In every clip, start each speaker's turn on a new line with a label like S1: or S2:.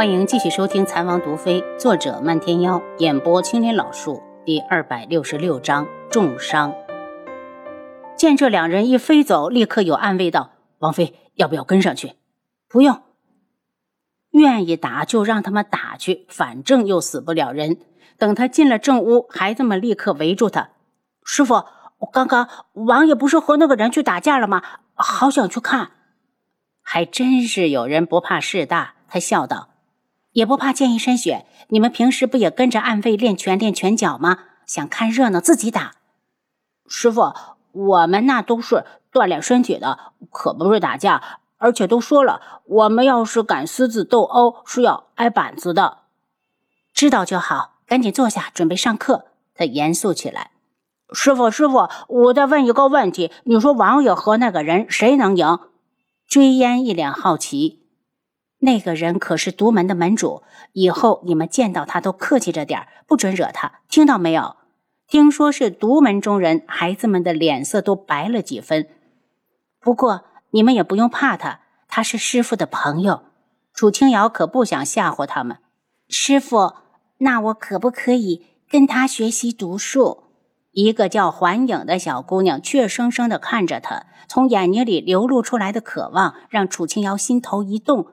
S1: 欢迎继续收听《残王毒妃》，作者漫天妖，演播青莲老树，第二百六十六章重伤。见这两人一飞走，立刻有暗卫道：“王妃要不要跟上去？”“
S2: 不用，
S1: 愿意打就让他们打去，反正又死不了人。”等他进了正屋，孩子们立刻围住他。
S2: 师傅，刚刚王爷不是和那个人去打架了吗？好想去看。
S1: 还真是有人不怕事大。他笑道：“也不怕溅一身血。你们平时不也跟着暗卫练拳、练拳脚吗？想看热闹自己打。”
S2: 师傅，我们那都是锻炼身体的，可不是打架。而且都说了，我们要是敢私自斗殴，是要挨板子的。
S1: 知道就好。赶紧坐下，准备上课。他严肃起来：“
S2: 师傅，师傅，我再问一个问题，你说王爷和那个人谁能赢？”
S1: 追烟一脸好奇：“那个人可是独门的门主，以后你们见到他都客气着点不准惹他，听到没有？”听说是独门中人，孩子们的脸色都白了几分。不过你们也不用怕他，他是师傅的朋友。楚清瑶可不想吓唬他们，
S3: 师傅。那我可不可以跟他学习读书？
S1: 一个叫环影的小姑娘怯生生地看着他，从眼睛里流露出来的渴望让楚清瑶心头一动。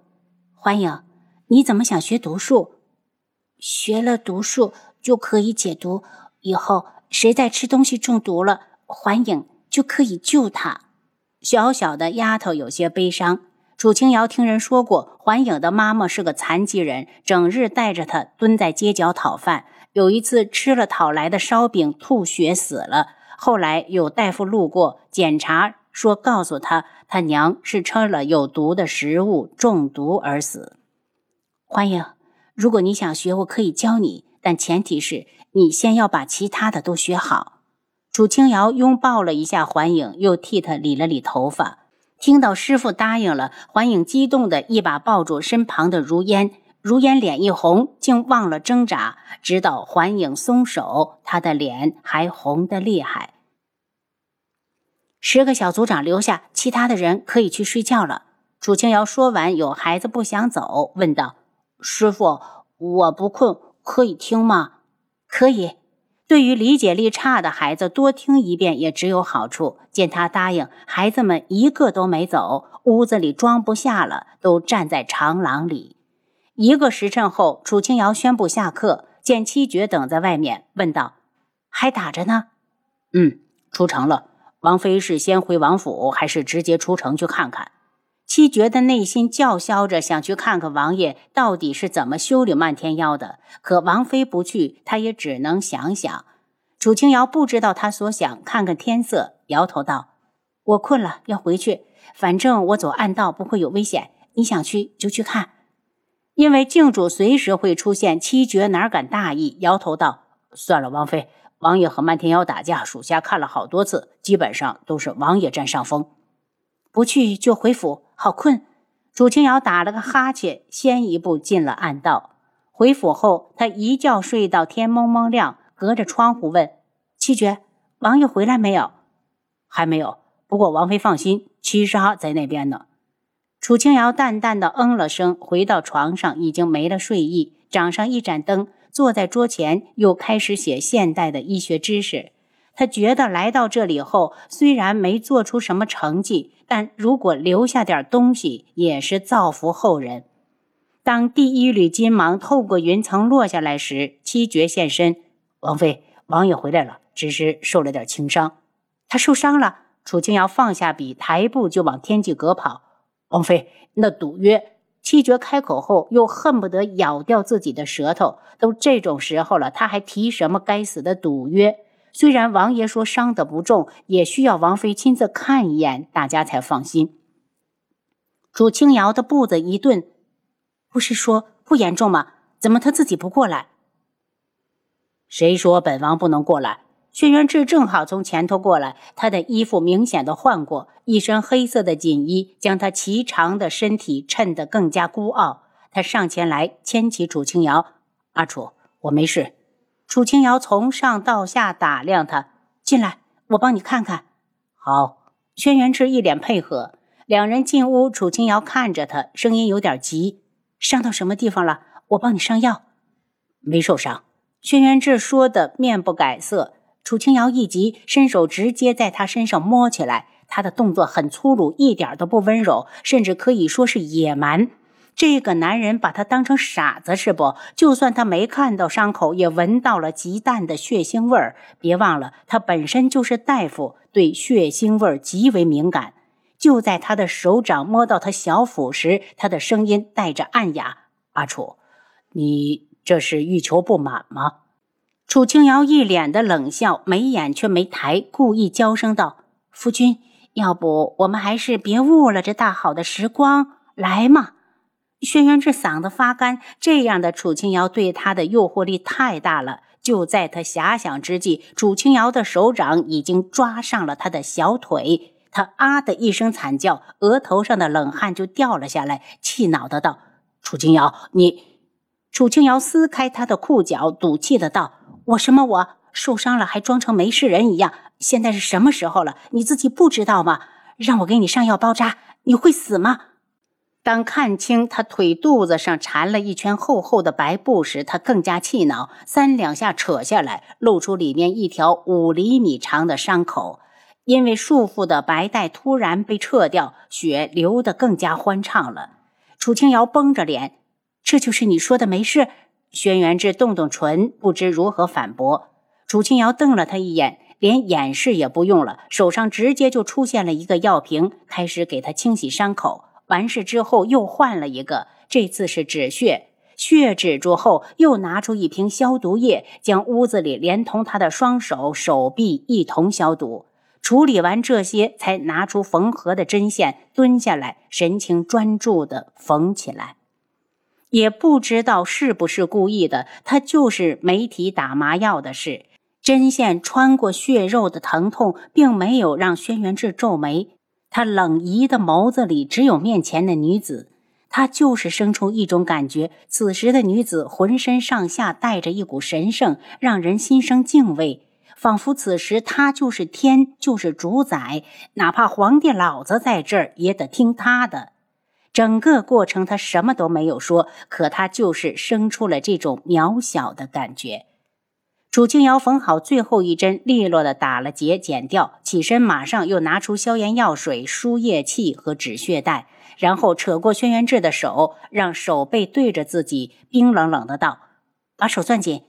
S1: 环影，你怎么想学读书？
S3: 学了读书就可以解毒，以后谁再吃东西中毒了，环影就可以救他。
S1: 小小的丫头有些悲伤。楚清瑶听人说过，环影的妈妈是个残疾人，整日带着她蹲在街角讨饭。有一次吃了讨来的烧饼，吐血死了。后来有大夫路过检查，说告诉他，他娘是吃了有毒的食物中毒而死。环影，如果你想学，我可以教你，但前提是你先要把其他的都学好。楚清瑶拥抱了一下环影，又替他理了理头发。听到师傅答应了，环影激动的一把抱住身旁的如烟，如烟脸一红，竟忘了挣扎。直到环影松手，他的脸还红得厉害。十个小组长留下，其他的人可以去睡觉了。楚清瑶说完，有孩子不想走，问道：“
S2: 师傅，我不困，可以听吗？”“
S1: 可以。”对于理解力差的孩子，多听一遍也只有好处。见他答应，孩子们一个都没走，屋子里装不下了，都站在长廊里。一个时辰后，楚清瑶宣布下课，见七绝等在外面，问道：“还打着呢？”“
S4: 嗯，出城了。王妃是先回王府，还是直接出城去看看？”
S1: 七绝的内心叫嚣着，想去看看王爷到底是怎么修理漫天妖的。可王妃不去，他也只能想想。楚清瑶不知道他所想，看看天色，摇头道：“我困了，要回去。反正我走暗道不会有危险。你想去就去看，因为靖主随时会出现。”七绝哪敢大意，摇头道：“
S4: 算了，王妃，王爷和漫天妖打架，属下看了好多次，基本上都是王爷占上风。
S1: 不去就回府。”好困，楚清瑶打了个哈欠，先一步进了暗道。回府后，他一觉睡到天蒙蒙亮，隔着窗户问七绝：“王爷回来没有？”“
S4: 还没有。不过王妃放心，七杀在那边呢。”
S1: 楚清瑶淡淡的嗯了声，回到床上，已经没了睡意，掌上一盏灯，坐在桌前，又开始写现代的医学知识。他觉得来到这里后，虽然没做出什么成绩，但如果留下点东西，也是造福后人。当第一缕金芒透过云层落下来时，七绝现身。
S4: 王妃，王爷回来了，只是受了点轻伤。
S1: 他受伤了。楚清瑶放下笔，抬步就往天际阁跑。
S4: 王妃，那赌约。
S1: 七绝开口后，又恨不得咬掉自己的舌头。都这种时候了，他还提什么该死的赌约？虽然王爷说伤得不重，也需要王妃亲自看一眼，大家才放心。楚清瑶的步子一顿，不是说不严重吗？怎么他自己不过来？
S4: 谁说本王不能过来？
S1: 轩辕志正好从前头过来，他的衣服明显的换过，一身黑色的锦衣将他颀长的身体衬得更加孤傲。他上前来牵起楚清瑶：“阿楚，我没事。”楚清瑶从上到下打量他，进来，我帮你看看。
S4: 好，
S1: 轩辕志一脸配合。两人进屋，楚清瑶看着他，声音有点急：“
S3: 伤到什么地方了？我帮你上药。
S4: 没受伤。
S1: 轩辕志说的面不改色。楚清瑶一急，伸手直接在他身上摸起来。他的动作很粗鲁，一点都不温柔，甚至可以说是野蛮。这个男人把他当成傻子是不？就算他没看到伤口，也闻到了极淡的血腥味儿。别忘了，他本身就是大夫，对血腥味儿极为敏感。就在他的手掌摸到他小腹时，他的声音带着暗哑：“阿楚，你这是欲求不满吗？”楚清瑶一脸的冷笑，眉眼却没抬，故意娇声道：“夫君，要不我们还是别误了这大好的时光，来嘛！”轩辕志嗓子发干，这样的楚清瑶对他的诱惑力太大了。就在他遐想之际，楚清瑶的手掌已经抓上了他的小腿，他啊的一声惨叫，额头上的冷汗就掉了下来，气恼的道：“楚清瑶，你……”楚清瑶撕开他的裤脚，赌气的道。我什么？我受伤了还装成没事人一样？现在是什么时候了？你自己不知道吗？让我给你上药包扎，你会死吗？当看清他腿肚子上缠了一圈厚厚的白布时，他更加气恼，三两下扯下来，露出里面一条五厘米长的伤口。因为束缚的白带突然被撤掉，血流得更加欢畅了。楚清瑶绷着脸：“这就是你说的没事？”轩辕志动动唇，不知如何反驳。楚清瑶瞪了他一眼，连掩饰也不用了，手上直接就出现了一个药瓶，开始给他清洗伤口。完事之后，又换了一个，这次是止血。血止住后，又拿出一瓶消毒液，将屋子里连同他的双手、手臂一同消毒。处理完这些，才拿出缝合的针线，蹲下来，神情专注地缝起来。也不知道是不是故意的，他就是没提打麻药的事。针线穿过血肉的疼痛，并没有让轩辕志皱眉。他冷疑的眸子里只有面前的女子，他就是生出一种感觉：此时的女子浑身上下带着一股神圣，让人心生敬畏，仿佛此时她就是天，就是主宰，哪怕皇帝老子在这儿，也得听她的。整个过程，他什么都没有说，可他就是生出了这种渺小的感觉。楚清瑶缝好最后一针，利落的打了结，剪掉，起身，马上又拿出消炎药水、输液器和止血带，然后扯过轩辕志的手，让手背对着自己，冰冷冷的道：“把手攥紧。”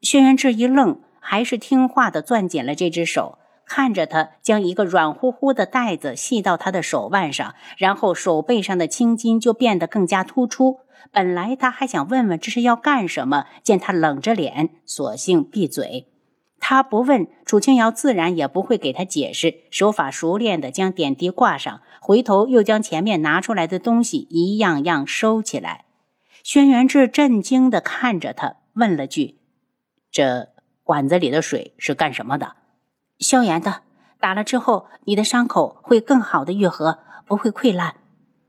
S1: 轩辕志一愣，还是听话的攥紧了这只手。看着他将一个软乎乎的袋子系到他的手腕上，然后手背上的青筋就变得更加突出。本来他还想问问这是要干什么，见他冷着脸，索性闭嘴。他不问，楚清瑶自然也不会给他解释。手法熟练地将点滴挂上，回头又将前面拿出来的东西一样样收起来。轩辕志震惊地看着他，问了句：“这管子里的水是干什么的？”消炎的，打了之后，你的伤口会更好的愈合，不会溃烂。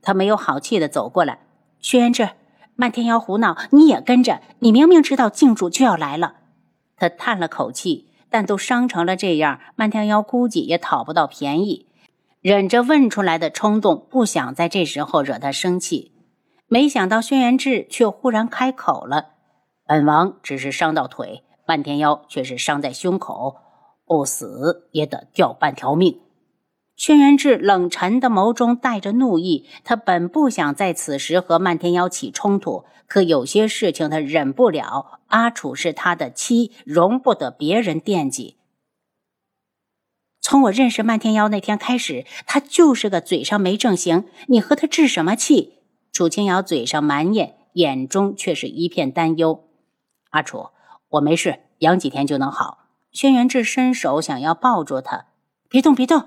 S1: 他没有好气的走过来，轩辕志，漫天妖胡闹，你也跟着？你明明知道静主就要来了。他叹了口气，但都伤成了这样，漫天妖估计也讨不到便宜，忍着问出来的冲动，不想在这时候惹他生气。没想到轩辕志却忽然开口了：“本王只是伤到腿，漫天妖却是伤在胸口。”不死也得掉半条命。轩辕志冷沉的眸中带着怒意，他本不想在此时和漫天妖起冲突，可有些事情他忍不了。阿楚是他的妻，容不得别人惦记。从我认识漫天妖那天开始，他就是个嘴上没正形。你和他置什么气？楚清瑶嘴上埋怨，眼中却是一片担忧。阿楚，我没事，养几天就能好。轩辕志伸手想要抱住他，别动，别动！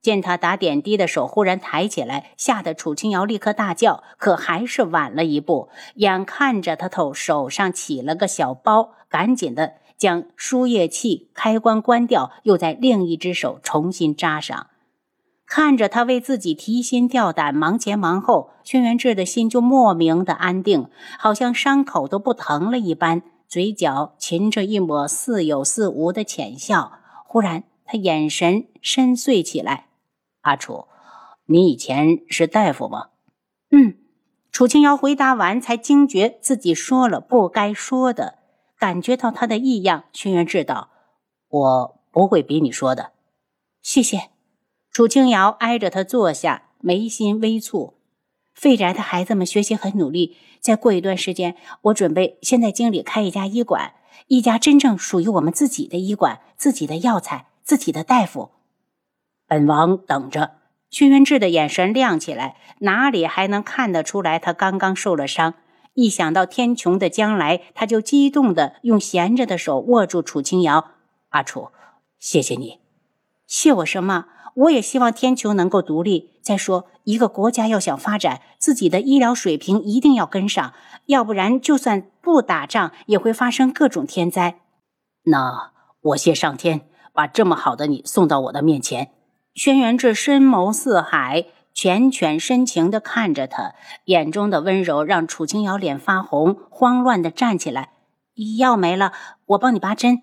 S1: 见他打点滴的手忽然抬起来，吓得楚清瑶立刻大叫，可还是晚了一步。眼看着他头手上起了个小包，赶紧的将输液器开关关掉，又在另一只手重新扎上。看着他为自己提心吊胆，忙前忙后，轩辕志的心就莫名的安定，好像伤口都不疼了一般。嘴角噙着一抹似有似无的浅笑，忽然，他眼神深邃起来。阿楚，你以前是大夫吗？
S3: 嗯，
S1: 楚清瑶回答完，才惊觉自己说了不该说的，感觉到他的异样。轩辕志道：“
S4: 我不会逼你说的。”
S3: 谢谢。
S1: 楚清瑶挨着他坐下，眉心微蹙。
S3: 废宅的孩子们学习很努力，再过一段时间，我准备先在京里开一家医馆，一家真正属于我们自己的医馆，自己的药材，自己的大夫。
S4: 本王等着。
S1: 轩辕志的眼神亮起来，哪里还能看得出来他刚刚受了伤？一想到天穹的将来，他就激动的用闲着的手握住楚清瑶。
S4: 阿楚，谢谢你。
S1: 谢我什么？我也希望天球能够独立。再说，一个国家要想发展，自己的医疗水平一定要跟上，要不然就算不打仗，也会发生各种天灾。
S4: 那我谢上天，把这么好的你送到我的面前。
S1: 轩辕志深眸似海，缱绻深情地看着他，眼中的温柔让楚清瑶脸发红，慌乱地站起来。药没了，我帮你拔针。